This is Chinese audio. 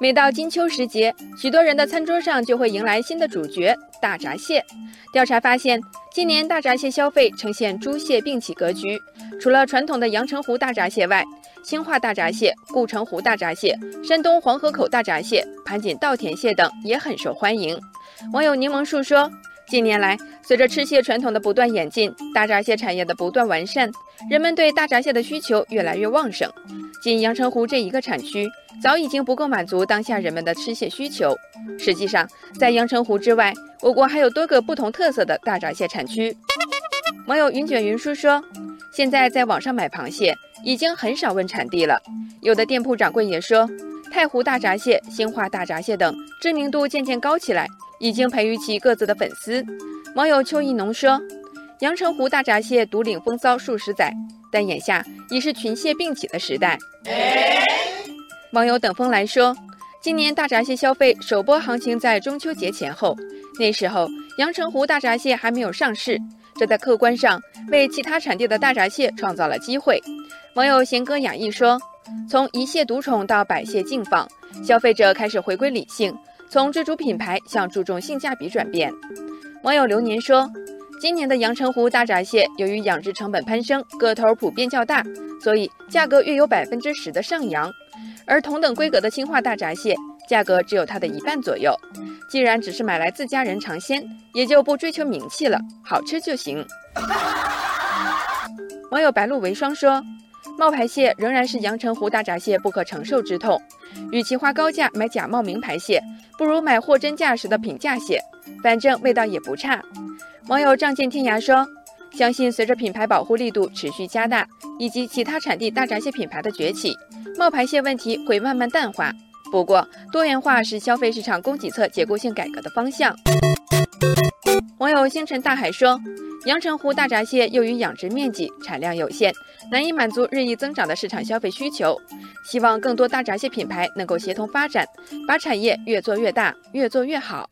每到金秋时节，许多人的餐桌上就会迎来新的主角——大闸蟹。调查发现，今年大闸蟹消费呈现猪蟹并起格局。除了传统的阳澄湖大闸蟹外，兴化大闸蟹、固城湖大闸蟹、山东黄河口大闸蟹、盘锦稻田蟹等也很受欢迎。网友柠檬树说：“近年来，随着吃蟹传统的不断演进，大闸蟹产业的不断完善，人们对大闸蟹的需求越来越旺盛。仅阳澄湖这一个产区，早已经不够满足当下人们的吃蟹需求。实际上，在阳澄湖之外，我国还有多个不同特色的大闸蟹产区。”网友云卷云舒说：“现在在网上买螃蟹，已经很少问产地了。有的店铺掌柜也说，太湖大闸蟹、兴化大闸蟹等知名度渐渐高起来。”已经培育起各自的粉丝。网友邱一农说：“阳澄湖大闸蟹独领风骚数十载，但眼下已是群蟹并起的时代。”网友等风来说：“今年大闸蟹消费首波行情在中秋节前后，那时候阳澄湖大闸蟹还没有上市，这在客观上为其他产地的大闸蟹创造了机会。”网友贤歌雅意说：“从一蟹独宠到百蟹竞放，消费者开始回归理性。”从追逐品牌向注重性价比转变，网友流年说，今年的阳澄湖大闸蟹由于养殖成本攀升，个头普遍较大，所以价格约有百分之十的上扬。而同等规格的青化大闸蟹，价格只有它的一半左右。既然只是买来自家人尝鲜，也就不追求名气了，好吃就行。网友白露为霜说。冒牌蟹仍然是阳澄湖大闸蟹不可承受之痛，与其花高价买假冒名牌蟹，不如买货真价实的平价蟹，反正味道也不差。网友仗剑天涯说：“相信随着品牌保护力度持续加大，以及其他产地大闸蟹品牌的崛起，冒牌蟹问题会慢慢淡化。不过，多元化是消费市场供给侧结构性改革的方向。”星辰大海说。阳澄湖大闸蟹由于养殖面积、产量有限，难以满足日益增长的市场消费需求。希望更多大闸蟹品牌能够协同发展，把产业越做越大，越做越好。